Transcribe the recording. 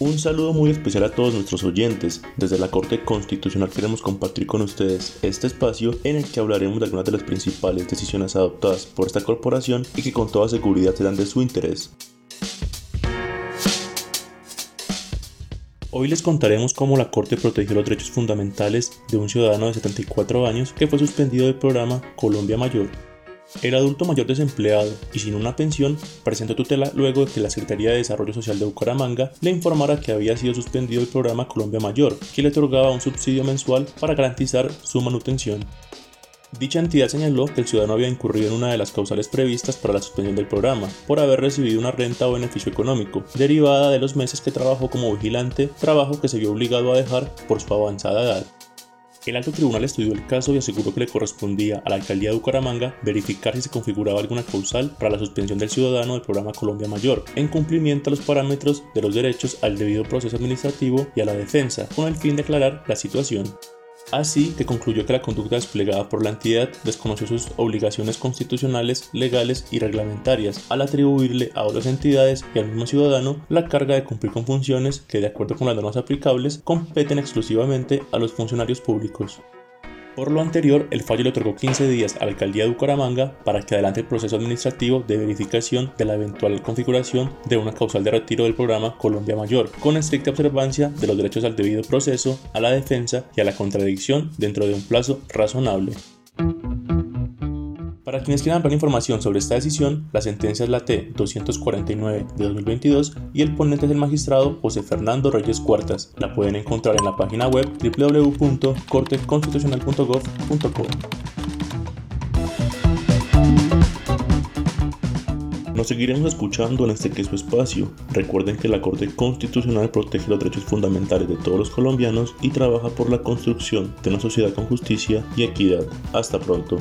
Un saludo muy especial a todos nuestros oyentes. Desde la Corte Constitucional queremos compartir con ustedes este espacio en el que hablaremos de algunas de las principales decisiones adoptadas por esta corporación y que con toda seguridad serán de su interés. Hoy les contaremos cómo la Corte protegió los derechos fundamentales de un ciudadano de 74 años que fue suspendido del programa Colombia Mayor el adulto mayor desempleado y sin una pensión presentó tutela luego de que la Secretaría de Desarrollo Social de Bucaramanga le informara que había sido suspendido el programa Colombia Mayor, que le otorgaba un subsidio mensual para garantizar su manutención. Dicha entidad señaló que el ciudadano había incurrido en una de las causales previstas para la suspensión del programa, por haber recibido una renta o beneficio económico, derivada de los meses que trabajó como vigilante, trabajo que se vio obligado a dejar por su avanzada edad. El alto tribunal estudió el caso y aseguró que le correspondía a la alcaldía de Bucaramanga verificar si se configuraba alguna causal para la suspensión del ciudadano del programa Colombia Mayor, en cumplimiento a los parámetros de los derechos al debido proceso administrativo y a la defensa, con el fin de aclarar la situación. Así que concluyó que la conducta desplegada por la entidad desconoció sus obligaciones constitucionales, legales y reglamentarias al atribuirle a otras entidades y al mismo ciudadano la carga de cumplir con funciones que, de acuerdo con las normas aplicables, competen exclusivamente a los funcionarios públicos. Por lo anterior, el fallo le otorgó 15 días a la alcaldía de Bucaramanga para que adelante el proceso administrativo de verificación de la eventual configuración de una causal de retiro del programa Colombia Mayor, con estricta observancia de los derechos al debido proceso, a la defensa y a la contradicción dentro de un plazo razonable. Para quienes quieran ampliar información sobre esta decisión, la sentencia es la T-249 de 2022 y el ponente es el magistrado José Fernando Reyes Cuartas. La pueden encontrar en la página web www.corteconstitucional.gov.co. Nos seguiremos escuchando en este queso espacio. Recuerden que la Corte Constitucional protege los derechos fundamentales de todos los colombianos y trabaja por la construcción de una sociedad con justicia y equidad. Hasta pronto.